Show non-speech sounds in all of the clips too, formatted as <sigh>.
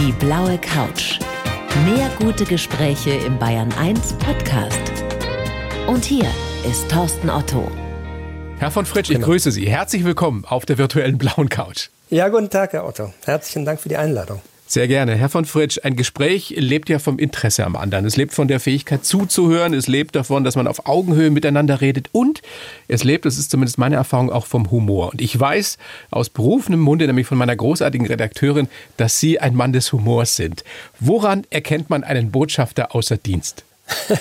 Die blaue Couch. Mehr gute Gespräche im Bayern 1 Podcast. Und hier ist Thorsten Otto. Herr von Fritsch, ich genau. grüße Sie. Herzlich willkommen auf der virtuellen blauen Couch. Ja, guten Tag, Herr Otto. Herzlichen Dank für die Einladung. Sehr gerne. Herr von Fritsch, ein Gespräch lebt ja vom Interesse am anderen. Es lebt von der Fähigkeit zuzuhören. Es lebt davon, dass man auf Augenhöhe miteinander redet. Und es lebt, das ist zumindest meine Erfahrung, auch vom Humor. Und ich weiß aus berufenem Munde, nämlich von meiner großartigen Redakteurin, dass Sie ein Mann des Humors sind. Woran erkennt man einen Botschafter außer Dienst? <laughs>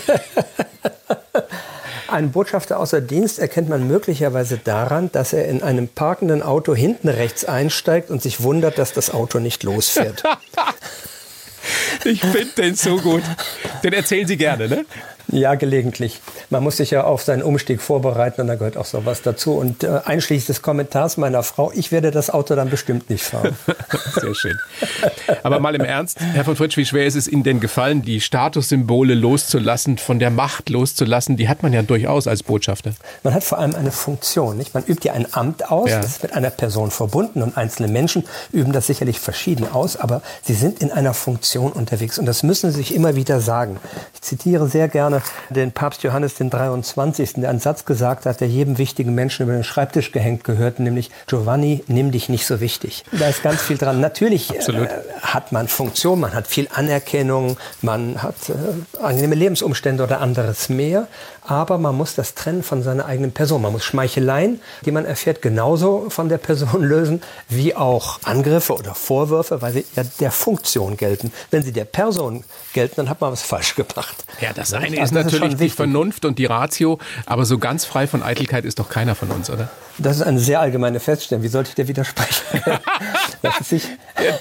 Einen Botschafter außer Dienst erkennt man möglicherweise daran, dass er in einem parkenden Auto hinten rechts einsteigt und sich wundert, dass das Auto nicht losfährt. <laughs> ich finde den so gut. Den erzählen Sie gerne, ne? Ja, gelegentlich. Man muss sich ja auf seinen Umstieg vorbereiten und da gehört auch sowas dazu. Und äh, einschließlich des Kommentars meiner Frau, ich werde das Auto dann bestimmt nicht fahren. <laughs> Sehr schön. Aber mal im Ernst, Herr von Fritsch, wie schwer ist es Ihnen denn gefallen, die Statussymbole loszulassen, von der Macht loszulassen? Die hat man ja durchaus als Botschafter. Man hat vor allem eine Funktion. Nicht? Man übt ja ein Amt aus, ja. das ist mit einer Person verbunden und einzelne Menschen üben das sicherlich verschieden aus, aber sie sind in einer Funktion unterwegs und das müssen sie sich immer wieder sagen. Ich zitiere sehr gerne den Papst Johannes den 23., der einen Satz gesagt hat, der jedem wichtigen Menschen über den Schreibtisch gehängt gehört, nämlich Giovanni, nimm dich nicht so wichtig. Da ist ganz viel dran. Natürlich äh, hat man Funktion, man hat viel Anerkennung, man hat äh, angenehme Lebensumstände oder anderes mehr, aber man muss das trennen von seiner eigenen Person. Man muss Schmeicheleien, die man erfährt, genauso von der Person lösen, wie auch Angriffe oder Vorwürfe, weil sie ja der Funktion gelten. Wenn sie der Person gelten, dann hat man was falsch gemacht. Ja, das eine ist also natürlich ist die Vernunft und die Ratio, aber so ganz frei von Eitelkeit ist doch keiner von uns, oder? Das ist eine sehr allgemeine Feststellung. Wie sollte ich dir widersprechen? <laughs> Das ist, sich,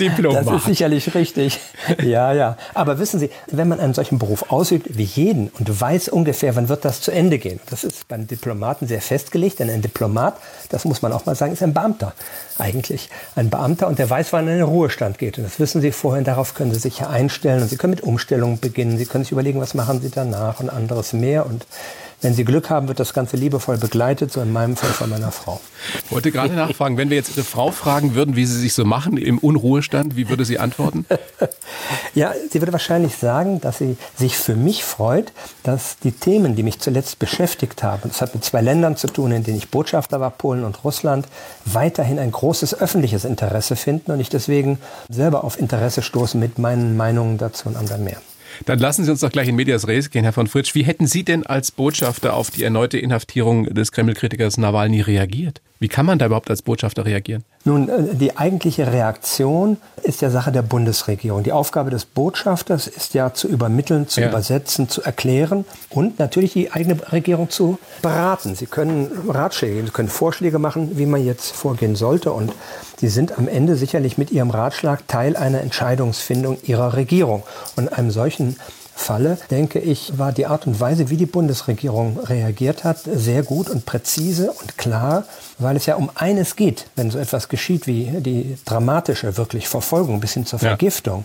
Diplomat. das ist sicherlich richtig. Ja, ja. Aber wissen Sie, wenn man einen solchen Beruf ausübt wie jeden und weiß ungefähr, wann wird das zu Ende gehen, das ist beim Diplomaten sehr festgelegt, denn ein Diplomat, das muss man auch mal sagen, ist ein Beamter eigentlich. Ein Beamter und der weiß, wann er in den Ruhestand geht. Und das wissen Sie vorher, darauf können Sie sich ja einstellen und Sie können mit Umstellungen beginnen. Sie können sich überlegen, was machen Sie danach und anderes mehr und wenn Sie Glück haben, wird das Ganze liebevoll begleitet, so in meinem Fall von meiner Frau. Ich wollte gerade nachfragen, wenn wir jetzt Ihre Frau fragen würden, wie sie sich so machen im Unruhestand, wie würde sie antworten? <laughs> ja, sie würde wahrscheinlich sagen, dass sie sich für mich freut, dass die Themen, die mich zuletzt beschäftigt haben, das hat mit zwei Ländern zu tun, in denen ich Botschafter war, Polen und Russland, weiterhin ein großes öffentliches Interesse finden und ich deswegen selber auf Interesse stoße mit meinen Meinungen dazu und anderen mehr. Dann lassen Sie uns doch gleich in Medias Res gehen, Herr von Fritsch. Wie hätten Sie denn als Botschafter auf die erneute Inhaftierung des Kreml-Kritikers Nawalny reagiert? Wie kann man da überhaupt als Botschafter reagieren? Nun, äh, die eigentliche Reaktion ist ja Sache der Bundesregierung. Die Aufgabe des Botschafters ist ja zu übermitteln, zu ja. übersetzen, zu erklären und natürlich die eigene Regierung zu beraten. Sie können Ratschläge, Sie können Vorschläge machen, wie man jetzt vorgehen sollte und Sie sind am Ende sicherlich mit Ihrem Ratschlag Teil einer Entscheidungsfindung Ihrer Regierung. Und einem solchen Falle, denke ich, war die Art und Weise, wie die Bundesregierung reagiert hat, sehr gut und präzise und klar, weil es ja um eines geht, wenn so etwas geschieht wie die dramatische wirklich Verfolgung bis hin zur Vergiftung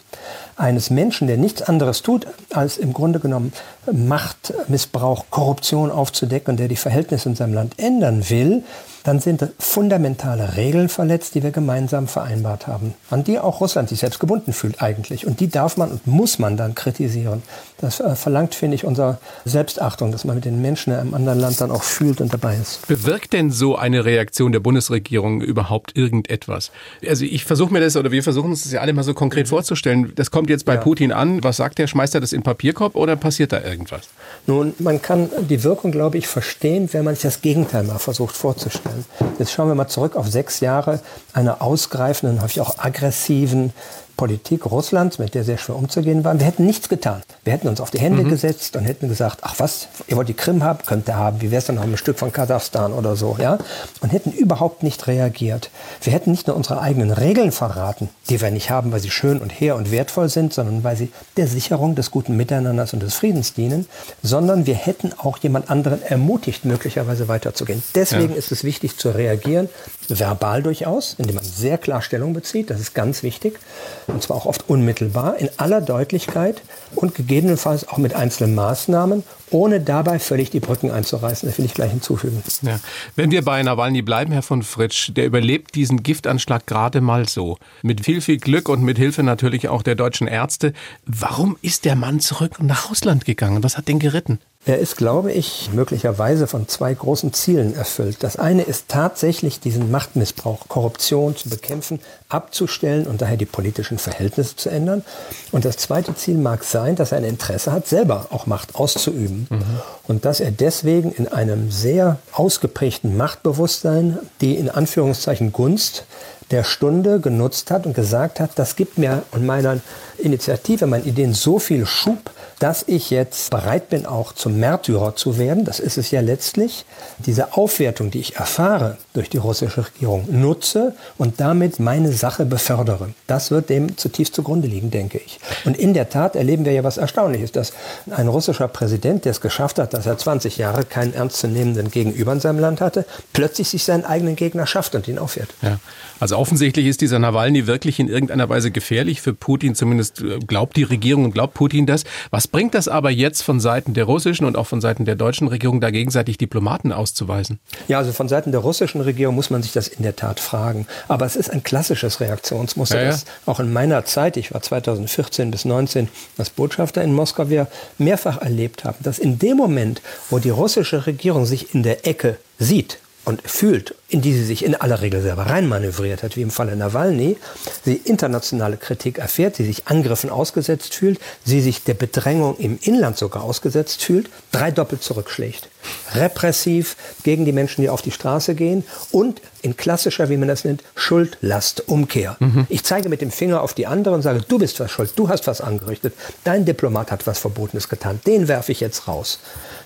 ja. eines Menschen, der nichts anderes tut, als im Grunde genommen Machtmissbrauch, Korruption aufzudecken und der die Verhältnisse in seinem Land ändern will, dann sind fundamentale Regeln verletzt, die wir gemeinsam vereinbart haben, an die auch Russland sich selbst gebunden fühlt eigentlich. Und die darf man und muss man dann kritisieren. Das äh, verlangt, finde ich, unsere Selbstachtung, dass man mit den Menschen in einem anderen Land dann auch fühlt und dabei ist. Bewirkt denn so eine Reaktion der Bundesregierung überhaupt irgendetwas? Also ich versuche mir das, oder wir versuchen uns das ja alle mal so konkret mhm. vorzustellen. Das kommt jetzt bei ja. Putin an. Was sagt der? Schmeißt er das in Papierkorb oder passiert da irgendwas? Nun, man kann die Wirkung, glaube ich, verstehen, wenn man sich das Gegenteil mal versucht vorzustellen. Jetzt schauen wir mal zurück auf sechs Jahre einer ausgreifenden, häufig auch aggressiven Politik Russlands, mit der sehr schwer umzugehen war. Wir hätten nichts getan. Wir hätten uns auf die Hände mhm. gesetzt und hätten gesagt, ach was, ihr wollt die Krim haben, könnt ihr haben. Wie wäre es dann noch ein Stück von Kasachstan oder so, ja? Und hätten überhaupt nicht reagiert. Wir hätten nicht nur unsere eigenen Regeln verraten, die wir nicht haben, weil sie schön und hehr und wertvoll sind, sondern weil sie der Sicherung des guten Miteinanders und des Friedens dienen, sondern wir hätten auch jemand anderen ermutigt, möglicherweise weiterzugehen. Deswegen ja. ist es wichtig zu reagieren, verbal durchaus, indem man sehr klar Stellung bezieht. Das ist ganz wichtig und zwar auch oft unmittelbar, in aller Deutlichkeit und gegebenenfalls auch mit einzelnen Maßnahmen, ohne dabei völlig die Brücken einzureißen. Das will ich gleich hinzufügen. Ja. Wenn wir bei Nawalny bleiben, Herr von Fritsch, der überlebt diesen Giftanschlag gerade mal so. Mit viel, viel Glück und mit Hilfe natürlich auch der deutschen Ärzte. Warum ist der Mann zurück nach Russland gegangen? Was hat den geritten? Er ist, glaube ich, möglicherweise von zwei großen Zielen erfüllt. Das eine ist tatsächlich diesen Machtmissbrauch, Korruption zu bekämpfen, abzustellen und daher die politischen Verhältnisse zu ändern. Und das zweite Ziel mag sein, dass er ein Interesse hat, selber auch Macht auszuüben. Mhm. Und dass er deswegen in einem sehr ausgeprägten Machtbewusstsein die in Anführungszeichen Gunst der Stunde genutzt hat und gesagt hat, das gibt mir und meiner Initiative, meinen Ideen so viel Schub, dass ich jetzt bereit bin, auch zum Märtyrer zu werden. Das ist es ja letztlich. Diese Aufwertung, die ich erfahre durch die russische Regierung, nutze und damit meine Sache befördere. Das wird dem zutiefst zugrunde liegen, denke ich. Und in der Tat erleben wir ja was Erstaunliches, dass ein russischer Präsident, der es geschafft hat, dass er 20 Jahre keinen ernstzunehmenden Gegenüber in seinem Land hatte, plötzlich sich seinen eigenen Gegner schafft und ihn aufwehrt. Ja. Also offensichtlich ist dieser Nawalny wirklich in irgendeiner Weise gefährlich für Putin, zumindest äh, glaubt die Regierung und glaubt Putin das. Was bringt das aber jetzt von Seiten der russischen und auch von Seiten der deutschen Regierung, da gegenseitig Diplomaten auszuweisen? Ja, also von Seiten der russischen Regierung muss man sich das in der Tat fragen. Aber es ist ein klassisches Reaktionsmuster, ja, ja. das auch in meiner Zeit, ich war 2014 bis 2019 als Botschafter in Moskau, wir mehrfach erlebt haben, dass in dem Moment, wo die russische Regierung sich in der Ecke sieht, und fühlt, in die sie sich in aller Regel selber reinmanövriert hat, wie im Falle Nawalny, sie internationale Kritik erfährt, sie sich Angriffen ausgesetzt fühlt, sie sich der Bedrängung im Inland sogar ausgesetzt fühlt, drei doppelt zurückschlägt. Repressiv gegen die Menschen, die auf die Straße gehen und in klassischer, wie man das nennt, Schuldlastumkehr. Mhm. Ich zeige mit dem Finger auf die andere und sage, du bist was schuld, du hast was angerichtet, dein Diplomat hat was Verbotenes getan, den werfe ich jetzt raus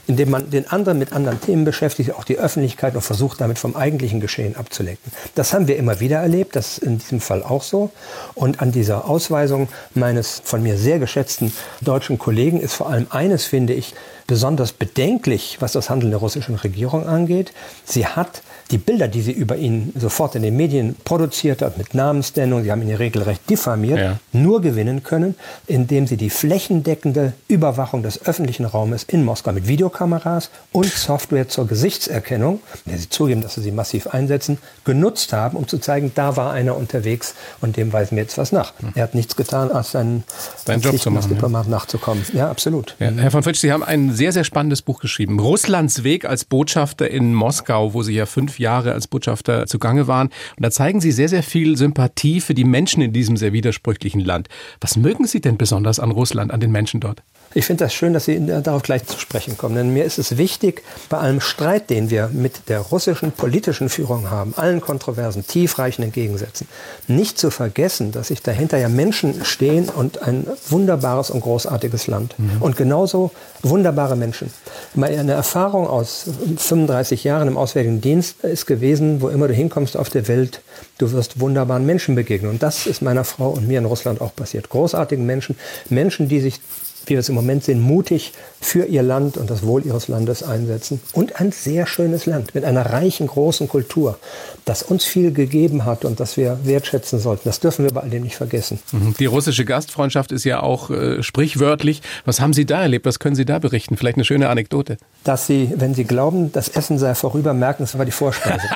indem man den anderen mit anderen Themen beschäftigt, auch die Öffentlichkeit und versucht, damit vom eigentlichen Geschehen abzulenken. Das haben wir immer wieder erlebt, das ist in diesem Fall auch so. Und an dieser Ausweisung meines von mir sehr geschätzten deutschen Kollegen ist vor allem eines, finde ich, besonders bedenklich, was das Handeln der russischen Regierung angeht. Sie hat die Bilder, die sie über ihn sofort in den Medien produziert hat, mit Namensnennung, sie haben ihn regelrecht diffamiert, ja. nur gewinnen können, indem sie die flächendeckende Überwachung des öffentlichen Raumes in Moskau mit Videokameras und Software zur Gesichtserkennung, der sie zugeben, dass sie sie massiv einsetzen, genutzt haben, um zu zeigen, da war einer unterwegs und dem weisen wir jetzt was nach. Hm. Er hat nichts getan, als seinen, seinen Job zu machen, Diplomat ja. nachzukommen. Ja, absolut. Ja, Herr von Fritsch, Sie haben ein sehr, sehr spannendes Buch geschrieben. Russlands Weg als Botschafter in Moskau, wo Sie ja fünf Jahre als Botschafter zugange waren. Und da zeigen Sie sehr, sehr viel Sympathie für die Menschen in diesem sehr widersprüchlichen Land. Was mögen Sie denn besonders an Russland, an den Menschen dort? Ich finde das schön, dass Sie darauf gleich zu sprechen kommen. Denn mir ist es wichtig, bei allem Streit, den wir mit der russischen politischen Führung haben, allen kontroversen, tiefreichenden Gegensätzen, nicht zu vergessen, dass sich dahinter ja Menschen stehen und ein wunderbares und großartiges Land. Mhm. Und genauso wunderbare Menschen. Meine Erfahrung aus 35 Jahren im Auswärtigen Dienst ist gewesen, wo immer du hinkommst auf der Welt, du wirst wunderbaren Menschen begegnen. Und das ist meiner Frau und mir in Russland auch passiert. Großartigen Menschen, Menschen, die sich wie wir es im Moment sehen, mutig für ihr Land und das Wohl ihres Landes einsetzen. Und ein sehr schönes Land mit einer reichen, großen Kultur, das uns viel gegeben hat und das wir wertschätzen sollten. Das dürfen wir bei all dem nicht vergessen. Mhm. Die russische Gastfreundschaft ist ja auch äh, sprichwörtlich. Was haben Sie da erlebt? Was können Sie da berichten? Vielleicht eine schöne Anekdote. Dass Sie, wenn Sie glauben, das Essen sei vorüber, merken, es war die Vorspeise.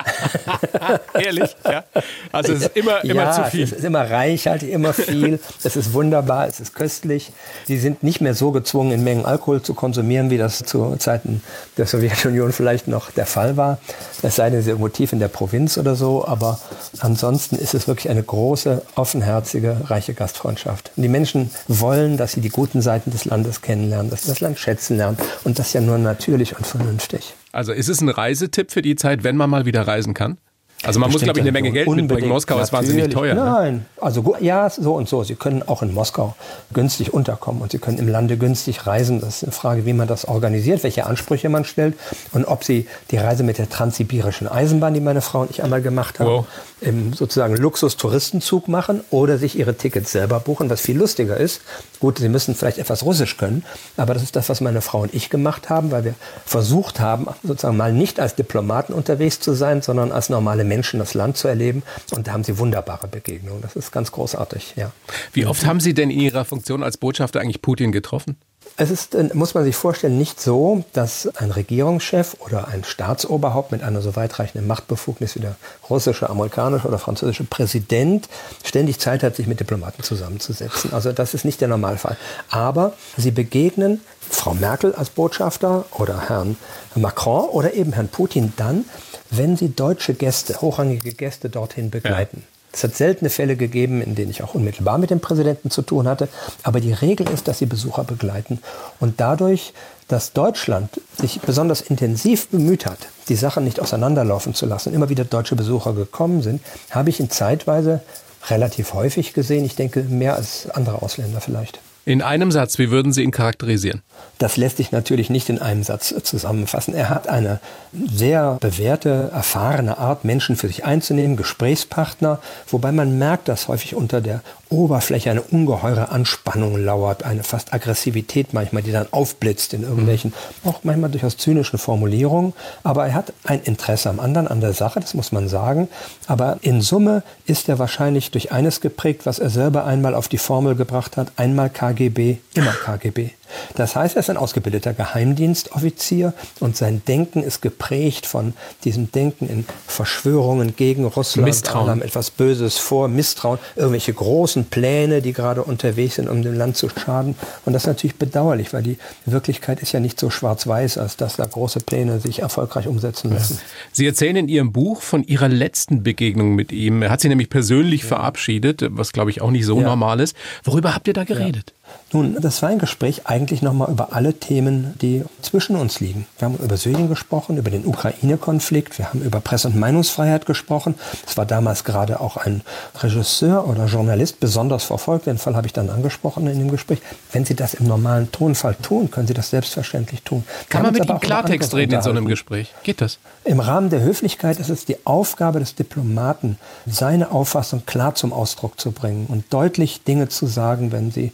<laughs> Ehrlich? Ja. Also es ist immer, immer ja, zu viel. Es ist immer reichhaltig, immer viel. es ist wunderbar, es ist köstlich. Sie sind nicht mehr so gezwungen, in Mengen Alkohol zu konsumieren, wie das zu Zeiten der Sowjetunion vielleicht noch der Fall war. Es sei denn, sie irgendwo tief in der Provinz oder so. Aber ansonsten ist es wirklich eine große, offenherzige, reiche Gastfreundschaft. Und die Menschen wollen, dass sie die guten Seiten des Landes kennenlernen, dass sie das Land schätzen lernen. Und das ja nur natürlich und vernünftig. Also ist es ein Reisetipp für die Zeit, wenn man mal wieder reisen kann? Also man muss, glaube ich, eine Menge Geld mitbringen. Moskau ist wahnsinnig teuer. Ne? Nein, ne? also ja, so und so. Sie können auch in Moskau günstig unterkommen und Sie können im Lande günstig reisen. Das ist eine Frage, wie man das organisiert, welche Ansprüche man stellt und ob Sie die Reise mit der transsibirischen Eisenbahn, die meine Frau und ich einmal gemacht haben, wow. Im sozusagen Luxus-Touristenzug machen oder sich Ihre Tickets selber buchen, was viel lustiger ist. Gut, Sie müssen vielleicht etwas Russisch können, aber das ist das, was meine Frau und ich gemacht haben, weil wir versucht haben, sozusagen mal nicht als Diplomaten unterwegs zu sein, sondern als normale Menschen das Land zu erleben. Und da haben sie wunderbare Begegnungen. Das ist ganz großartig, ja. Wie oft haben Sie denn in Ihrer Funktion als Botschafter eigentlich Putin getroffen? Es ist, äh, muss man sich vorstellen, nicht so, dass ein Regierungschef oder ein Staatsoberhaupt mit einer so weitreichenden Machtbefugnis wie der russische, amerikanische oder französische Präsident ständig Zeit hat, sich mit Diplomaten zusammenzusetzen. Also das ist nicht der Normalfall. Aber sie begegnen Frau Merkel als Botschafter oder Herrn Macron oder eben Herrn Putin dann, wenn sie deutsche Gäste, hochrangige Gäste dorthin begleiten. Es hat seltene Fälle gegeben, in denen ich auch unmittelbar mit dem Präsidenten zu tun hatte. Aber die Regel ist, dass sie Besucher begleiten. Und dadurch, dass Deutschland sich besonders intensiv bemüht hat, die Sachen nicht auseinanderlaufen zu lassen, immer wieder deutsche Besucher gekommen sind, habe ich ihn zeitweise relativ häufig gesehen. Ich denke, mehr als andere Ausländer vielleicht. In einem Satz, wie würden Sie ihn charakterisieren? Das lässt sich natürlich nicht in einem Satz zusammenfassen. Er hat eine sehr bewährte, erfahrene Art, Menschen für sich einzunehmen, Gesprächspartner, wobei man merkt, dass häufig unter der Oberfläche eine ungeheure Anspannung lauert, eine fast Aggressivität manchmal, die dann aufblitzt in irgendwelchen, auch manchmal durchaus zynischen Formulierungen. Aber er hat ein Interesse am anderen, an der Sache, das muss man sagen. Aber in Summe ist er wahrscheinlich durch eines geprägt, was er selber einmal auf die Formel gebracht hat, einmal KGB, immer KGB. Das heißt, er ist ein ausgebildeter Geheimdienstoffizier und sein Denken ist geprägt von diesem Denken in Verschwörungen gegen Russland. Misstrauen. haben etwas Böses vor, Misstrauen, irgendwelche großen Pläne, die gerade unterwegs sind, um dem Land zu schaden. Und das ist natürlich bedauerlich, weil die Wirklichkeit ist ja nicht so schwarz-weiß, als dass da große Pläne sich erfolgreich umsetzen lassen. Sie erzählen in Ihrem Buch von Ihrer letzten Begegnung mit ihm. Er hat Sie nämlich persönlich ja. verabschiedet, was glaube ich auch nicht so ja. normal ist. Worüber habt ihr da geredet? Ja. Nun, das war ein Gespräch eigentlich nochmal über alle Themen, die zwischen uns liegen. Wir haben über Syrien gesprochen, über den Ukraine-Konflikt, wir haben über Presse- und Meinungsfreiheit gesprochen. Es war damals gerade auch ein Regisseur oder Journalist besonders verfolgt. Den Fall habe ich dann angesprochen in dem Gespräch. Wenn Sie das im normalen Tonfall tun, können Sie das selbstverständlich tun. Kann man mit Ihnen Klartext reden in so einem Gespräch? Geht das? Im Rahmen der Höflichkeit ist es die Aufgabe des Diplomaten, seine Auffassung klar zum Ausdruck zu bringen und deutlich Dinge zu sagen, wenn sie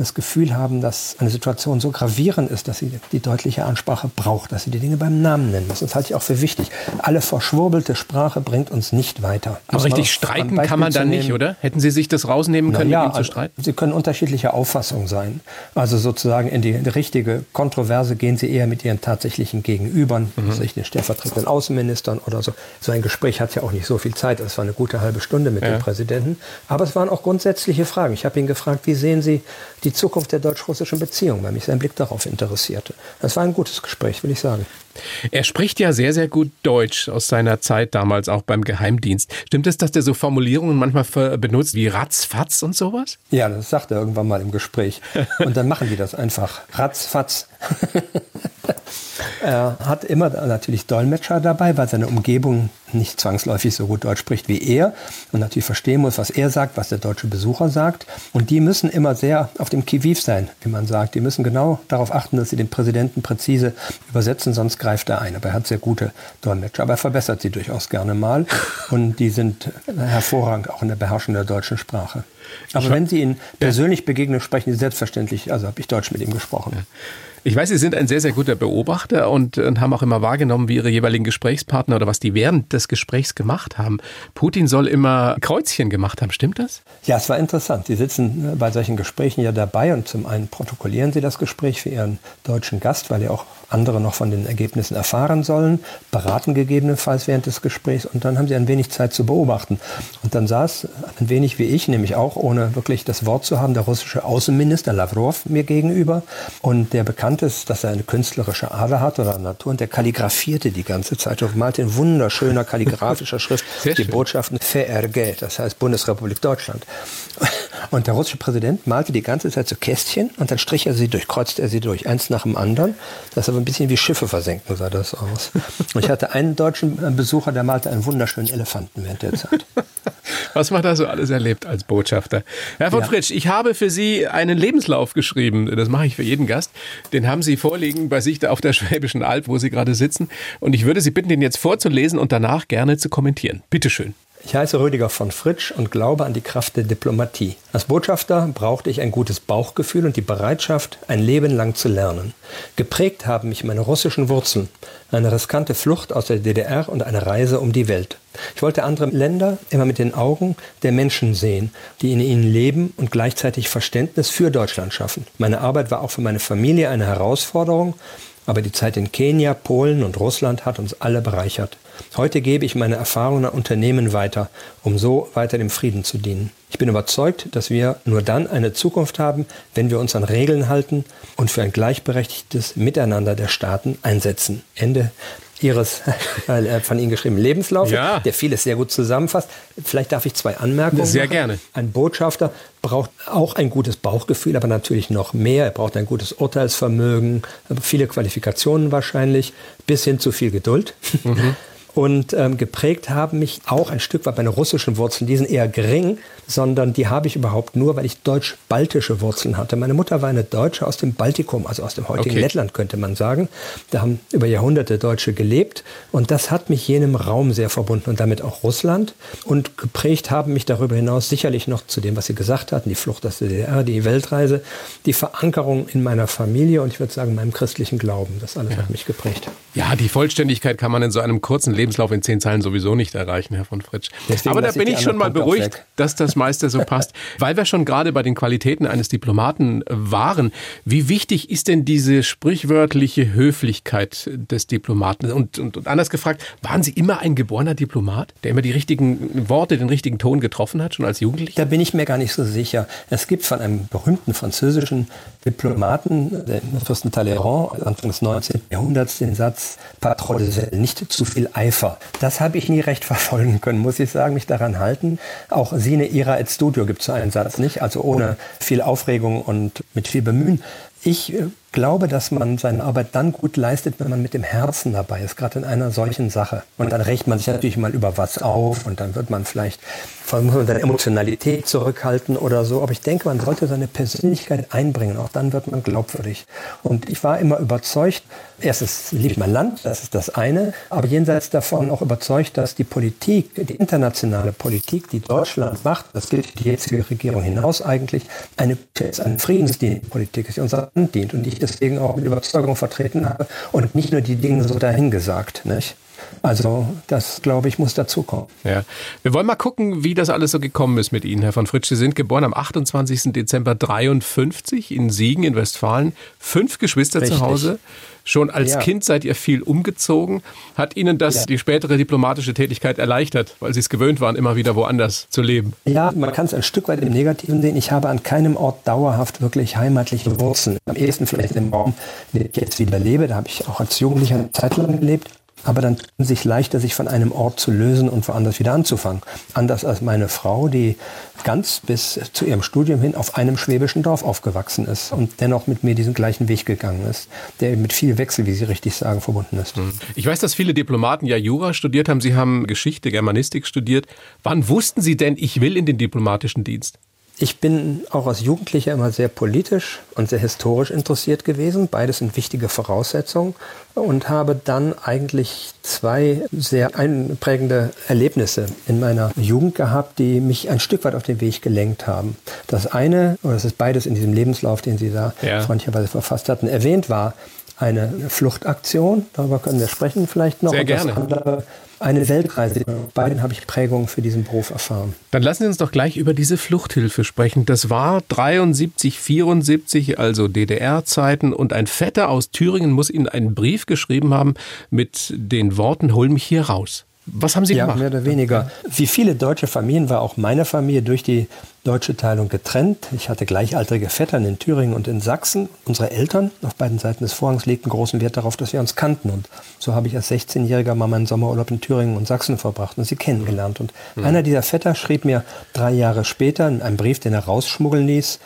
das Gefühl haben, dass eine Situation so gravierend ist, dass sie die deutliche Ansprache braucht, dass sie die Dinge beim Namen nennen muss. Das halte ich auch für wichtig. Alle verschwurbelte Sprache bringt uns nicht weiter. Aber richtig streiten kann man da nicht, oder? Hätten Sie sich das rausnehmen können, ja, mit ihm zu streiten? Sie können unterschiedlicher Auffassung sein. Also sozusagen in die, in die richtige Kontroverse gehen Sie eher mit Ihren tatsächlichen Gegenübern, mhm. also den stellvertretenden Außenministern oder so. So ein Gespräch hat ja auch nicht so viel Zeit. Es war eine gute halbe Stunde mit ja. dem Präsidenten. Aber es waren auch grundsätzliche Fragen. Ich habe ihn gefragt, wie sehen Sie die Zukunft der deutsch-russischen Beziehung, weil mich sein Blick darauf interessierte. Das war ein gutes Gespräch, will ich sagen. Er spricht ja sehr, sehr gut Deutsch aus seiner Zeit damals auch beim Geheimdienst. Stimmt es, dass der so Formulierungen manchmal benutzt wie ratzfatz und sowas? Ja, das sagt er irgendwann mal im Gespräch. Und dann machen die das einfach. Ratzfatz. <laughs> <laughs> er hat immer natürlich Dolmetscher dabei, weil seine Umgebung nicht zwangsläufig so gut Deutsch spricht wie er und natürlich verstehen muss, was er sagt, was der deutsche Besucher sagt. Und die müssen immer sehr auf dem Kiviv sein, wie man sagt. Die müssen genau darauf achten, dass sie den Präsidenten präzise übersetzen, sonst greift er ein. Aber er hat sehr gute Dolmetscher, aber er verbessert sie durchaus gerne mal. Und die sind hervorragend auch in der Beherrschung der deutschen Sprache. Aber wenn Sie ihn persönlich begegnen, sprechen Sie selbstverständlich, also habe ich Deutsch mit ihm gesprochen. Ich weiß, Sie sind ein sehr, sehr guter Beobachter und, und, haben auch immer wahrgenommen, wie Ihre jeweiligen Gesprächspartner oder was die während des Gesprächs gemacht haben. Putin soll immer Kreuzchen gemacht haben, stimmt das? Ja, es war interessant. Sie sitzen bei solchen Gesprächen ja dabei und zum einen protokollieren Sie das Gespräch für Ihren deutschen Gast, weil ja auch andere noch von den Ergebnissen erfahren sollen, beraten gegebenenfalls während des Gesprächs und dann haben Sie ein wenig Zeit zu beobachten. Und dann saß ein wenig wie ich, nämlich auch ohne wirklich das Wort zu haben, der russische Außenminister Lavrov mir gegenüber und der bekannte bekannt ist, dass er eine künstlerische Ader hat oder Natur und der kalligrafierte die ganze Zeit und malte in wunderschöner kalligraphischer <laughs> Schrift Sehr die schön. Botschaften FRG, das heißt Bundesrepublik Deutschland. Und der russische Präsident malte die ganze Zeit so Kästchen und dann strich er sie durch, kreuzte er sie durch, eins nach dem anderen. Das aber ein bisschen wie Schiffe versenken sah das aus. Und ich hatte einen deutschen Besucher, der malte einen wunderschönen Elefanten während der Zeit. <laughs> Was man da so alles erlebt als Botschafter. Herr von ja. Fritsch, ich habe für Sie einen Lebenslauf geschrieben. Das mache ich für jeden Gast. Den haben Sie vorliegen bei sich da auf der <laughs> Schwäbischen Alb, wo Sie gerade sitzen. Und ich würde Sie bitten, den jetzt vorzulesen und danach gerne zu kommentieren. Bitte schön. Ich heiße Rüdiger von Fritsch und glaube an die Kraft der Diplomatie. Als Botschafter brauchte ich ein gutes Bauchgefühl und die Bereitschaft, ein Leben lang zu lernen. Geprägt haben mich meine russischen Wurzeln, eine riskante Flucht aus der DDR und eine Reise um die Welt. Ich wollte andere Länder immer mit den Augen der Menschen sehen, die in ihnen leben und gleichzeitig Verständnis für Deutschland schaffen. Meine Arbeit war auch für meine Familie eine Herausforderung, aber die Zeit in Kenia, Polen und Russland hat uns alle bereichert. Heute gebe ich meine Erfahrungen an Unternehmen weiter, um so weiter dem Frieden zu dienen. Ich bin überzeugt, dass wir nur dann eine Zukunft haben, wenn wir uns an Regeln halten und für ein gleichberechtigtes Miteinander der Staaten einsetzen. Ende Ihres <laughs> äh, von Ihnen geschriebenen Lebenslauf, ja. der vieles sehr gut zusammenfasst. Vielleicht darf ich zwei Anmerkungen Sehr machen. gerne. Ein Botschafter braucht auch ein gutes Bauchgefühl, aber natürlich noch mehr. Er braucht ein gutes Urteilsvermögen, viele Qualifikationen wahrscheinlich, bis hin zu viel Geduld. Mhm. <laughs> Und ähm, geprägt haben mich auch ein Stück weit meine russischen Wurzeln. Die sind eher gering, sondern die habe ich überhaupt nur, weil ich deutsch-baltische Wurzeln hatte. Meine Mutter war eine Deutsche aus dem Baltikum, also aus dem heutigen okay. Lettland, könnte man sagen. Da haben über Jahrhunderte Deutsche gelebt. Und das hat mich jenem Raum sehr verbunden und damit auch Russland. Und geprägt haben mich darüber hinaus sicherlich noch zu dem, was Sie gesagt hatten, die Flucht aus der DDR, die Weltreise, die Verankerung in meiner Familie und ich würde sagen, meinem christlichen Glauben. Das alles ja. hat mich geprägt. Ja, die Vollständigkeit kann man in so einem kurzen Lebenslauf in zehn Zeilen sowieso nicht erreichen, Herr von Fritsch. Deswegen Aber da bin ich schon mal beruhigt, dass das meiste so <laughs> passt. Weil wir schon gerade bei den Qualitäten eines Diplomaten waren, wie wichtig ist denn diese sprichwörtliche Höflichkeit des Diplomaten? Und, und, und anders gefragt, waren Sie immer ein geborener Diplomat, der immer die richtigen Worte, den richtigen Ton getroffen hat, schon als Jugendlicher? Da bin ich mir gar nicht so sicher. Es gibt von einem berühmten französischen Diplomaten, der Fürsten Talleyrand, Anfang des 19. Jahrhunderts, den Satz, Patron de nicht zu viel Eifer. Das habe ich nie recht <laughs> verfolgen können, muss ich sagen, mich daran halten. Auch Sine ira et studio gibt es so einen Satz, nicht? Also ohne viel Aufregung und mit viel Bemühen. Ich äh, glaube, dass man seine Arbeit dann gut leistet, wenn man mit dem Herzen dabei ist, gerade in einer solchen Sache. Und dann rächt man sich natürlich mal über was auf und dann wird man vielleicht, muss man seine Emotionalität zurückhalten oder so. Aber ich denke, man sollte seine Persönlichkeit einbringen. Auch dann wird man glaubwürdig. Und ich war immer überzeugt, erstens liebt mein Land, das ist das eine, aber jenseits davon auch überzeugt, dass die Politik, die internationale Politik, die Deutschland macht, das gilt für die jetzige Regierung hinaus eigentlich, eine, eine Friedenspolitik ist, die Land dient. Und ich deswegen auch mit Überzeugung vertreten habe und nicht nur die Dinge so dahingesagt. Nicht? Also das, glaube ich, muss dazukommen. Ja. Wir wollen mal gucken, wie das alles so gekommen ist mit Ihnen, Herr von Fritsch. Sie sind geboren am 28. Dezember 53 in Siegen in Westfalen. Fünf Geschwister Richtig. zu Hause. Schon als ja. Kind seid ihr viel umgezogen. Hat Ihnen das ja. die spätere diplomatische Tätigkeit erleichtert, weil Sie es gewöhnt waren, immer wieder woanders zu leben? Ja, man kann es ein Stück weit im Negativen sehen. Ich habe an keinem Ort dauerhaft wirklich heimatliche Wurzeln. Am ehesten vielleicht im Raum, den ich jetzt wieder lebe. Da habe ich auch als Jugendlicher eine Zeit lang gelebt aber dann tun sich leichter, sich von einem Ort zu lösen und woanders wieder anzufangen. Anders als meine Frau, die ganz bis zu ihrem Studium hin auf einem schwäbischen Dorf aufgewachsen ist und dennoch mit mir diesen gleichen Weg gegangen ist, der mit viel Wechsel, wie Sie richtig sagen, verbunden ist. Hm. Ich weiß, dass viele Diplomaten ja Jura studiert haben. Sie haben Geschichte, Germanistik studiert. Wann wussten Sie denn, ich will in den diplomatischen Dienst? Ich bin auch als Jugendlicher immer sehr politisch und sehr historisch interessiert gewesen. Beides sind wichtige Voraussetzungen und habe dann eigentlich zwei sehr einprägende Erlebnisse in meiner Jugend gehabt, die mich ein Stück weit auf den Weg gelenkt haben. Das eine, oder das ist beides in diesem Lebenslauf, den Sie da ja. freundlicherweise verfasst hatten, erwähnt war, eine Fluchtaktion, darüber können wir sprechen vielleicht noch. Sehr gerne. Andere, eine Weltreise. Beiden habe ich Prägungen für diesen Beruf erfahren. Dann lassen Sie uns doch gleich über diese Fluchthilfe sprechen. Das war 73, 74, also DDR-Zeiten. Und ein Vetter aus Thüringen muss Ihnen einen Brief geschrieben haben mit den Worten, hol mich hier raus. Was haben Sie ja, gemacht? mehr oder weniger. Wie viele deutsche Familien war auch meine Familie durch die deutsche Teilung getrennt. Ich hatte gleichaltrige Vettern in Thüringen und in Sachsen. Unsere Eltern auf beiden Seiten des Vorhangs legten großen Wert darauf, dass wir uns kannten. Und so habe ich als 16-Jähriger mal meinen Sommerurlaub in Thüringen und Sachsen verbracht und sie kennengelernt. Und mhm. einer dieser Vetter schrieb mir drei Jahre später in einem Brief, den er rausschmuggeln ließ,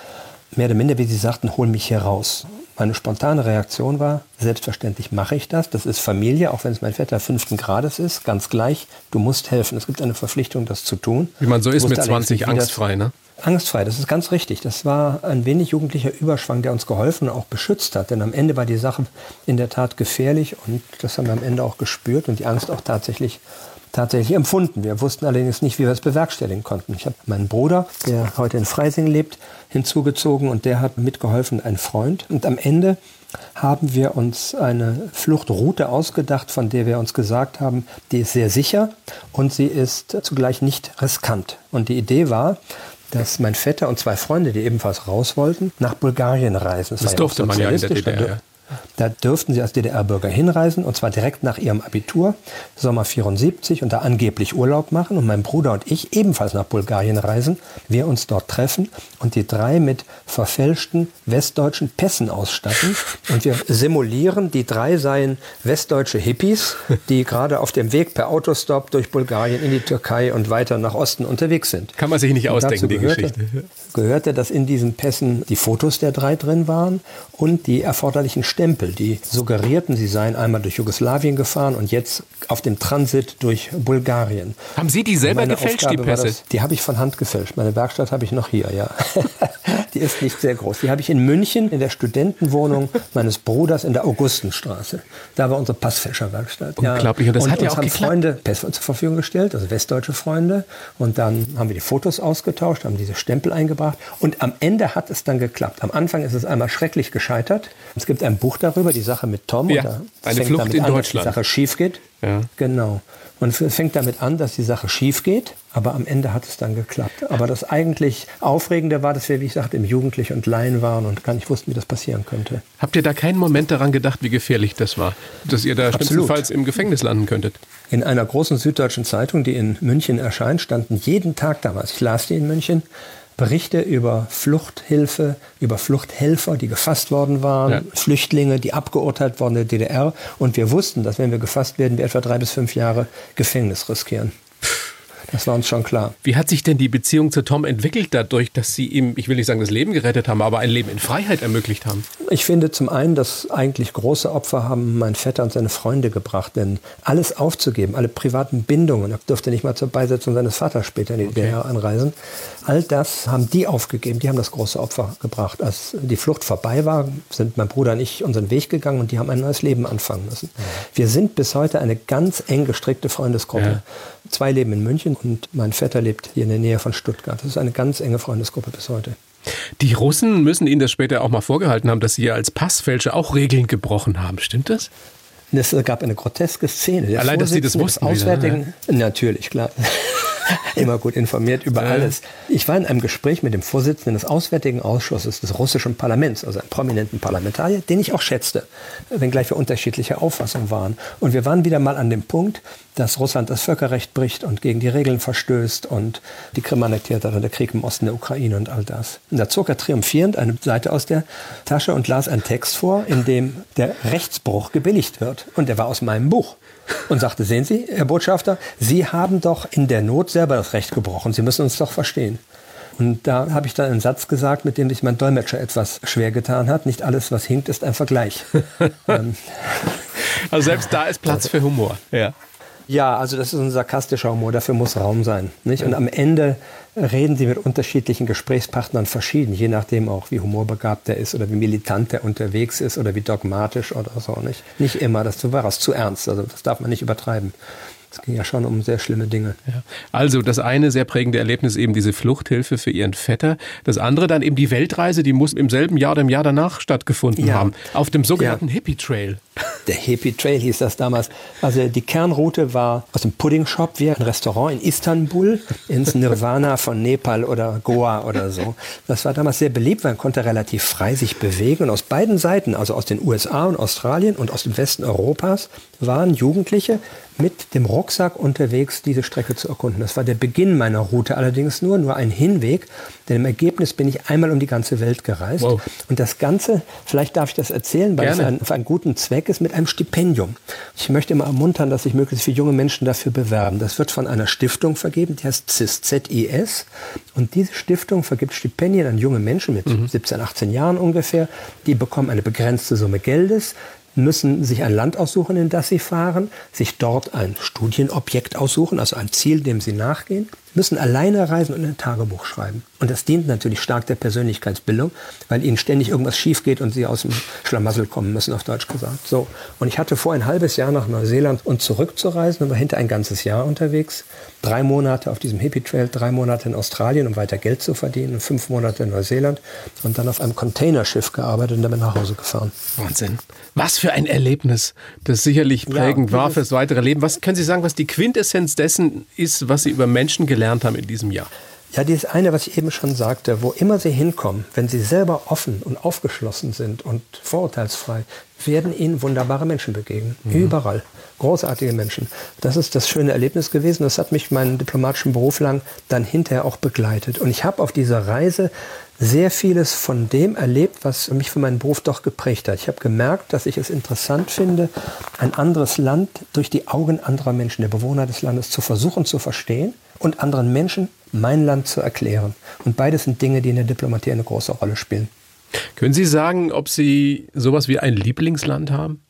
mehr oder minder, wie Sie sagten, hol mich hier raus. Meine spontane Reaktion war, selbstverständlich mache ich das. Das ist Familie, auch wenn es mein Vetter fünften Grades ist, ganz gleich. Du musst helfen. Es gibt eine Verpflichtung, das zu tun. Wie man so ist mit 20 angstfrei, ne? Angstfrei, das ist ganz richtig. Das war ein wenig jugendlicher Überschwang, der uns geholfen und auch beschützt hat. Denn am Ende war die Sache in der Tat gefährlich und das haben wir am Ende auch gespürt und die Angst auch tatsächlich tatsächlich empfunden. Wir wussten allerdings nicht, wie wir es bewerkstelligen konnten. Ich habe meinen Bruder, der heute in Freising lebt, hinzugezogen und der hat mitgeholfen, ein Freund. Und am Ende haben wir uns eine Fluchtroute ausgedacht, von der wir uns gesagt haben, die ist sehr sicher und sie ist zugleich nicht riskant. Und die Idee war, dass mein Vetter und zwei Freunde, die ebenfalls raus wollten, nach Bulgarien reisen. Das, das durfte man ja in der DDR. Da dürften sie als DDR-Bürger hinreisen und zwar direkt nach ihrem Abitur, Sommer 74 und da angeblich Urlaub machen und mein Bruder und ich ebenfalls nach Bulgarien reisen, wir uns dort treffen und die drei mit verfälschten westdeutschen Pässen ausstatten und wir simulieren, die drei seien westdeutsche Hippies, die gerade auf dem Weg per Autostop durch Bulgarien in die Türkei und weiter nach Osten unterwegs sind. Kann man sich nicht ausdenken, die gehörte, Geschichte. Gehörte, dass in diesen Pässen die Fotos der drei drin waren und die erforderlichen Stempel, die suggerierten, sie seien einmal durch Jugoslawien gefahren und jetzt auf dem Transit durch Bulgarien. Haben Sie die selber gefälscht, Aufgabe die Pässe? Das, die habe ich von Hand gefälscht. Meine Werkstatt habe ich noch hier, ja. <laughs> die ist nicht sehr groß. Die habe ich in München in der Studentenwohnung meines Bruders in der Augustenstraße. Da war unsere Passfälscherwerkstatt. Unglaublich. Und das und hat ja auch haben geklappt. Freunde Pässe zur Verfügung gestellt, also westdeutsche Freunde. Und dann haben wir die Fotos ausgetauscht, haben diese Stempel eingebracht. Und am Ende hat es dann geklappt. Am Anfang ist es einmal schrecklich gescheitert. Es gibt ein Buch darüber, die Sache mit Tom. Ja, eine Flucht in an, Deutschland. Dass die Sache schief geht. Ja. Genau. Und es fängt damit an, dass die Sache schief geht, aber am Ende hat es dann geklappt. Aber das eigentlich Aufregende war, dass wir, wie ich sagte, im Jugendlich und Laien waren und gar nicht wussten, wie das passieren könnte. Habt ihr da keinen Moment daran gedacht, wie gefährlich das war? Dass ihr da Absolut. schlimmstenfalls im Gefängnis landen könntet? In einer großen süddeutschen Zeitung, die in München erscheint, standen jeden Tag damals, ich las die in München, Berichte über Fluchthilfe, über Fluchthelfer, die gefasst worden waren, ja. Flüchtlinge, die abgeurteilt worden in der DDR. Und wir wussten, dass wenn wir gefasst werden, wir etwa drei bis fünf Jahre Gefängnis riskieren. Das war uns schon klar. Wie hat sich denn die Beziehung zu Tom entwickelt dadurch, dass Sie ihm, ich will nicht sagen, das Leben gerettet haben, aber ein Leben in Freiheit ermöglicht haben? Ich finde zum einen, dass eigentlich große Opfer haben mein Vetter und seine Freunde gebracht, denn alles aufzugeben, alle privaten Bindungen, er durfte nicht mal zur Beisetzung seines Vaters später in die okay. DDR anreisen, all das haben die aufgegeben, die haben das große Opfer gebracht. Als die Flucht vorbei war, sind mein Bruder und ich unseren Weg gegangen und die haben ein neues Leben anfangen müssen. Ja. Wir sind bis heute eine ganz eng gestrickte Freundesgruppe. Ja. Zwei leben in München und mein Vetter lebt hier in der Nähe von Stuttgart. Das ist eine ganz enge Freundesgruppe bis heute. Die Russen müssen Ihnen das später auch mal vorgehalten haben, dass Sie als Passfälscher auch Regeln gebrochen haben. Stimmt das? Es gab eine groteske Szene. Der Allein, dass Sie das wussten. Auswärtigen, wieder, ne? Natürlich, klar. <laughs> immer gut informiert über alles. Ich war in einem Gespräch mit dem Vorsitzenden des Auswärtigen Ausschusses des russischen Parlaments, also einem prominenten Parlamentarier, den ich auch schätzte, wenngleich wir unterschiedlicher Auffassung waren. Und wir waren wieder mal an dem Punkt, dass Russland das Völkerrecht bricht und gegen die Regeln verstößt und die Krim annektiert hat und der Krieg im Osten der Ukraine und all das. Und da zog er triumphierend eine Seite aus der Tasche und las einen Text vor, in dem der Rechtsbruch gebilligt wird. Und der war aus meinem Buch und sagte, sehen Sie, Herr Botschafter, Sie haben doch in der Not selber das Recht gebrochen. Sie müssen uns doch verstehen. Und da habe ich dann einen Satz gesagt, mit dem sich mein Dolmetscher etwas schwer getan hat. Nicht alles, was hinkt, ist ein Vergleich. <laughs> Ähm, also selbst da ist Platz für Humor. Ja. Ja, also das ist ein sarkastischer Humor, dafür muss Raum sein. Nicht? Und am Ende reden Sie mit unterschiedlichen Gesprächspartnern verschieden, je nachdem auch, wie humorbegabt er ist oder wie militant er unterwegs ist oder wie dogmatisch oder so. Nicht, nicht immer, das war es zu ernst, also das darf man nicht übertreiben. Es ging ja schon um sehr schlimme Dinge. Ja. Also das eine sehr prägende Erlebnis eben diese Fluchthilfe für ihren Vetter. Das andere dann eben die Weltreise, die muss im selben Jahr oder im Jahr danach stattgefunden ja. haben. Auf dem sogenannten ja. Hippie Trail. Der Hippie Trail hieß das damals. Also die Kernroute war aus dem Pudding Shop, wie ein Restaurant in Istanbul, ins Nirvana von Nepal oder Goa oder so. Das war damals sehr beliebt, man konnte relativ frei sich bewegen. Und aus beiden Seiten, also aus den USA und Australien und aus dem Westen Europas, waren Jugendliche mit dem Rucksack unterwegs, diese Strecke zu erkunden. Das war der Beginn meiner Route, allerdings nur, nur ein Hinweg, denn im Ergebnis bin ich einmal um die ganze Welt gereist. Wow. Und das Ganze, vielleicht darf ich das erzählen, weil Gerne. es ein, für einen guten Zweck ist, mit einem Stipendium. Ich möchte immer ermuntern, dass sich möglichst viele junge Menschen dafür bewerben. Das wird von einer Stiftung vergeben, die heißt CIS, Z-I-S. Und diese Stiftung vergibt Stipendien an junge Menschen mit mhm. 17, 18 Jahren ungefähr. Die bekommen eine begrenzte Summe Geldes müssen sich ein Land aussuchen, in das sie fahren, sich dort ein Studienobjekt aussuchen, also ein Ziel, dem sie nachgehen, müssen alleine reisen und ein Tagebuch schreiben. Und das dient natürlich stark der Persönlichkeitsbildung, weil ihnen ständig irgendwas schief geht und sie aus dem Schlamassel kommen müssen, auf Deutsch gesagt. So. Und ich hatte vor, ein halbes Jahr nach Neuseeland und zurückzureisen und war hinter ein ganzes Jahr unterwegs. Drei Monate auf diesem Hippie Trail, drei Monate in Australien, um weiter Geld zu verdienen, und fünf Monate in Neuseeland und dann auf einem Containerschiff gearbeitet und damit nach Hause gefahren. Wahnsinn. Was für ein Erlebnis, das sicherlich prägend ja, war fürs weitere Leben. Was können Sie sagen, was die Quintessenz dessen ist, was Sie über Menschen gelernt haben in diesem Jahr? Ja, dieses eine, was ich eben schon sagte, wo immer Sie hinkommen, wenn Sie selber offen und aufgeschlossen sind und vorurteilsfrei, werden Ihnen wunderbare Menschen begegnen. Mhm. Überall. Großartige Menschen. Das ist das schöne Erlebnis gewesen. Das hat mich meinen diplomatischen Beruf lang dann hinterher auch begleitet. Und ich habe auf dieser Reise sehr vieles von dem erlebt, was mich für meinen Beruf doch geprägt hat. Ich habe gemerkt, dass ich es interessant finde, ein anderes Land durch die Augen anderer Menschen, der Bewohner des Landes, zu versuchen zu verstehen und anderen Menschen mein Land zu erklären. Und beides sind Dinge, die in der Diplomatie eine große Rolle spielen. Können Sie sagen, ob Sie sowas wie ein Lieblingsland haben?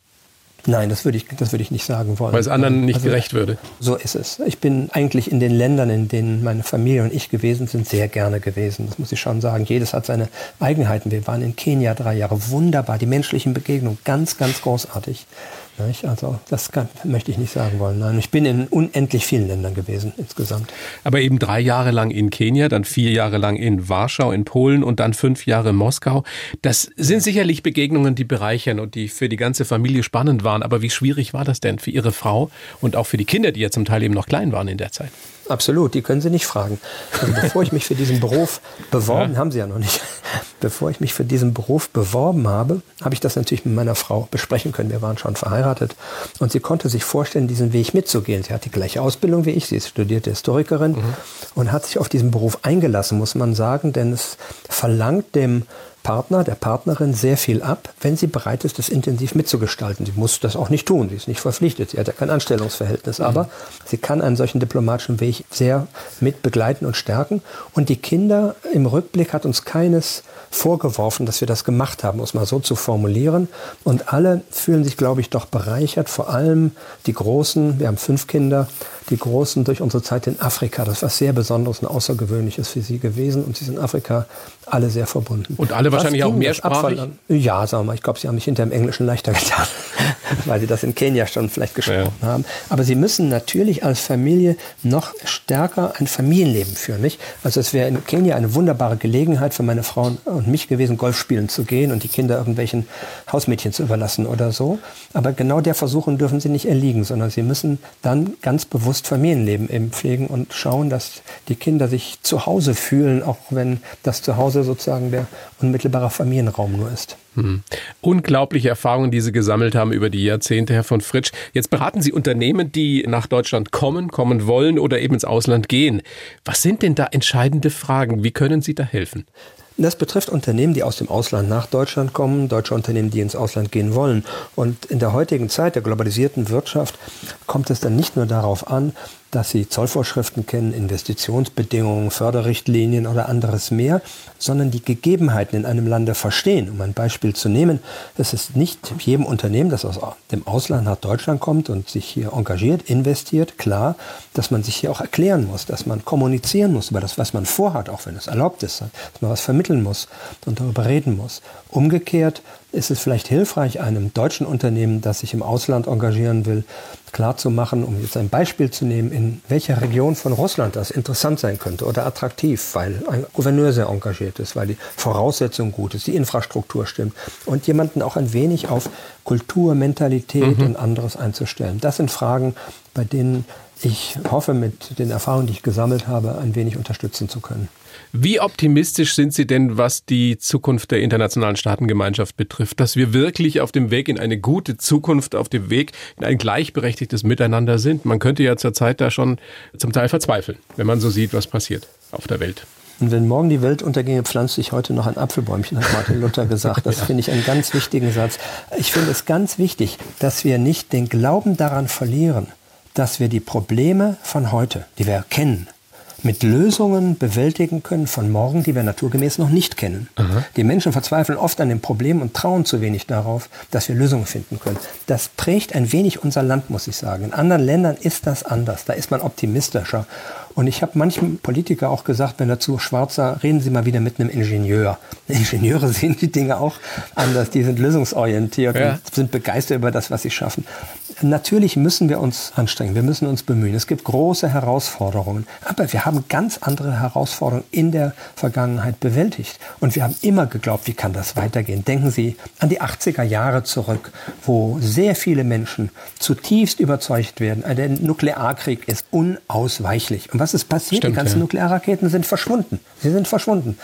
Nein, das würde ich, das würde ich nicht sagen wollen. Weil es anderen nicht also, gerecht würde. So ist es. Ich bin eigentlich in den Ländern, in denen meine Familie und ich gewesen sind, sehr gerne gewesen. Das muss ich schon sagen. Jedes hat seine Eigenheiten. Wir waren in Kenia drei Jahre. Wunderbar. Die menschlichen Begegnungen ganz, ganz großartig. Also das kann, möchte ich nicht sagen wollen. Nein, ich bin in unendlich vielen Ländern gewesen insgesamt. Aber eben drei Jahre lang in Kenia, dann vier Jahre lang in Warschau in Polen und dann fünf Jahre in Moskau. Das sind sicherlich Begegnungen, die bereichern und die für die ganze Familie spannend waren. Aber wie schwierig war das denn für Ihre Frau und auch für die Kinder, die ja zum Teil eben noch klein waren in der Zeit? Absolut, die können Sie nicht fragen. Also bevor ich mich für diesen Beruf beworben, ja. haben Sie ja noch nicht, bevor ich mich für diesen Beruf beworben habe, habe ich das natürlich mit meiner Frau besprechen können. Wir waren schon verheiratet und sie konnte sich vorstellen, diesen Weg mitzugehen. Sie hat die gleiche Ausbildung wie ich, sie ist studierte Historikerin mhm. und hat sich auf diesen Beruf eingelassen, muss man sagen, denn es verlangt dem Partner, der Partnerin sehr viel ab, wenn sie bereit ist, das intensiv mitzugestalten. Sie muss das auch nicht tun, sie ist nicht verpflichtet, sie hat ja kein Anstellungsverhältnis, mhm. aber sie kann einen solchen diplomatischen Weg sehr mit begleiten und stärken. Und die Kinder im Rückblick hat uns keines vorgeworfen, dass wir das gemacht haben, um es mal so zu formulieren. Und alle fühlen sich, glaube ich, doch bereichert, vor allem die Großen, wir haben fünf Kinder, die Großen durch unsere Zeit in Afrika. Das war sehr Besonderes und Außergewöhnliches für sie gewesen und sie sind in Afrika alle sehr verbunden. Und alle wahrscheinlich auch mehrsprachig? Ja, sagen wir mal. Ich glaube, sie haben mich hinter dem Englischen leichter <laughs> getan, weil sie das in Kenia schon vielleicht gesprochen ja. haben. Aber sie müssen natürlich als Familie noch stärker ein Familienleben führen. Nicht? Also es wäre in Kenia eine wunderbare Gelegenheit für meine Frau und mich gewesen, Golf spielen zu gehen und die Kinder irgendwelchen Hausmädchen zu überlassen oder so. Aber genau der Versuchung dürfen sie nicht erliegen, sondern sie müssen dann ganz bewusst Familienleben eben pflegen und schauen, dass die Kinder sich zu Hause fühlen, auch wenn das Zuhause sozusagen der unmittelbare Familienraum nur ist. Hm. Unglaubliche Erfahrungen, die Sie gesammelt haben über die Jahrzehnte, Herr von Fritsch. Jetzt beraten Sie Unternehmen, die nach Deutschland kommen, kommen wollen oder eben ins Ausland gehen. Was sind denn da entscheidende Fragen? Wie können Sie da helfen? Das betrifft Unternehmen, die aus dem Ausland nach Deutschland kommen, deutsche Unternehmen, die ins Ausland gehen wollen. Und in der heutigen Zeit der globalisierten Wirtschaft kommt es dann nicht nur darauf an, dass sie Zollvorschriften kennen, Investitionsbedingungen, Förderrichtlinien oder anderes mehr, sondern die Gegebenheiten in einem Lande verstehen. Um ein Beispiel zu nehmen, es ist nicht jedem Unternehmen, das aus dem Ausland nach Deutschland kommt und sich hier engagiert, investiert, klar, dass man sich hier auch erklären muss, dass man kommunizieren muss über das, was man vorhat, auch wenn es erlaubt ist, dass man was vermitteln muss und darüber reden muss. Umgekehrt ist es vielleicht hilfreich, einem deutschen Unternehmen, das sich im Ausland engagieren will, klarzumachen, um jetzt ein Beispiel zu nehmen, in welcher Region von Russland das interessant sein könnte oder attraktiv, weil ein Gouverneur sehr engagiert ist, weil die Voraussetzung gut ist, die Infrastruktur stimmt und jemanden auch ein wenig auf Kultur, Mentalität mhm. und anderes einzustellen. Das sind Fragen, bei denen ich hoffe, mit den Erfahrungen, die ich gesammelt habe, ein wenig unterstützen zu können. Wie optimistisch sind Sie denn, was die Zukunft der internationalen Staatengemeinschaft betrifft, dass wir wirklich auf dem Weg in eine gute Zukunft, auf dem Weg in ein gleichberechtigtes Miteinander sind? Man könnte ja zurzeit da schon zum Teil verzweifeln, wenn man so sieht, was passiert auf der Welt. Und wenn morgen die Welt unterginge, pflanze ich heute noch ein Apfelbäumchen, hat Martin Luther gesagt. Das <laughs> ja. finde ich einen ganz wichtigen Satz. Ich finde es ganz wichtig, dass wir nicht den Glauben daran verlieren, dass wir die Probleme von heute, die wir kennen, mit Lösungen bewältigen können von morgen, die wir naturgemäß noch nicht kennen. Aha. Die Menschen verzweifeln oft an dem Problem und trauen zu wenig darauf, dass wir Lösungen finden können. Das prägt ein wenig unser Land, muss ich sagen. In anderen Ländern ist das anders. Da ist man optimistischer. Und ich habe manchem Politiker auch gesagt, wenn er zu schwarz sah, reden Sie mal wieder mit einem Ingenieur. <laughs> Ingenieure sehen die Dinge auch anders. Die sind lösungsorientiert ja. und sind begeistert über das, was sie schaffen. Natürlich müssen wir uns anstrengen, wir müssen uns bemühen. Es gibt große Herausforderungen, aber wir haben ganz andere Herausforderungen in der Vergangenheit bewältigt. Und wir haben immer geglaubt, wie kann das weitergehen? Denken Sie an die 80er Jahre zurück, wo sehr viele Menschen zutiefst überzeugt werden, der Nuklearkrieg ist unausweichlich. Und was ist passiert? Stimmt, die ganzen ja. Nuklearraketen sind verschwunden. Sie sind verschwunden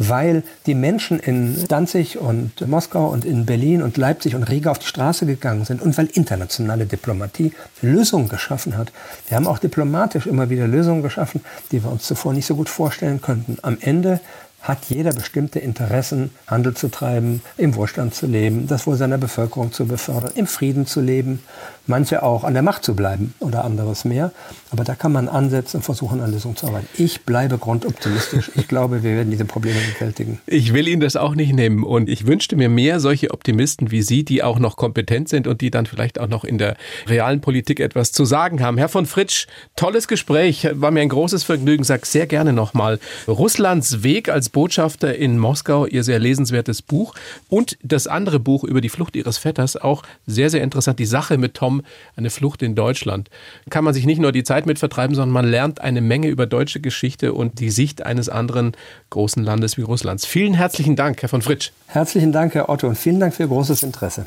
weil die Menschen in Danzig und Moskau und in Berlin und Leipzig und Riga auf die Straße gegangen sind und weil internationale Diplomatie Lösungen geschaffen hat. Wir haben auch diplomatisch immer wieder Lösungen geschaffen, die wir uns zuvor nicht so gut vorstellen könnten. Am Ende hat jeder bestimmte Interessen, Handel zu treiben, im Wohlstand zu leben, das Wohl seiner Bevölkerung zu befördern, im Frieden zu leben, manche auch an der Macht zu bleiben oder anderes mehr. Aber da kann man ansetzen und versuchen, an Lösungen zu arbeiten. Ich bleibe grundoptimistisch. Ich glaube, wir werden diese Probleme bewältigen. Ich will Ihnen das auch nicht nehmen und ich wünschte mir mehr solche Optimisten wie Sie, die auch noch kompetent sind und die dann vielleicht auch noch in der realen Politik etwas zu sagen haben. Herr von Fritsch, tolles Gespräch, war mir ein großes Vergnügen. Sag sehr gerne nochmal Russlands Weg als Botschafter in Moskau, Ihr sehr lesenswertes Buch und das andere Buch über die Flucht Ihres Vetters, auch sehr, sehr interessant. Die Sache mit Tom, eine Flucht in Deutschland. Kann man sich nicht nur die Zeit mit vertreiben, sondern man lernt eine Menge über deutsche Geschichte und die Sicht eines anderen großen Landes wie Russlands. Vielen herzlichen Dank, Herr von Fritsch. Herzlichen Dank, Herr Otto, und vielen Dank für Ihr großes Interesse.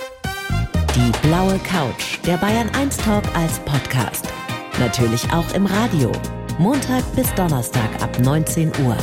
Die blaue Couch, der Bayern 1 Talk als Podcast. Natürlich auch im Radio. Montag bis Donnerstag ab 19 Uhr.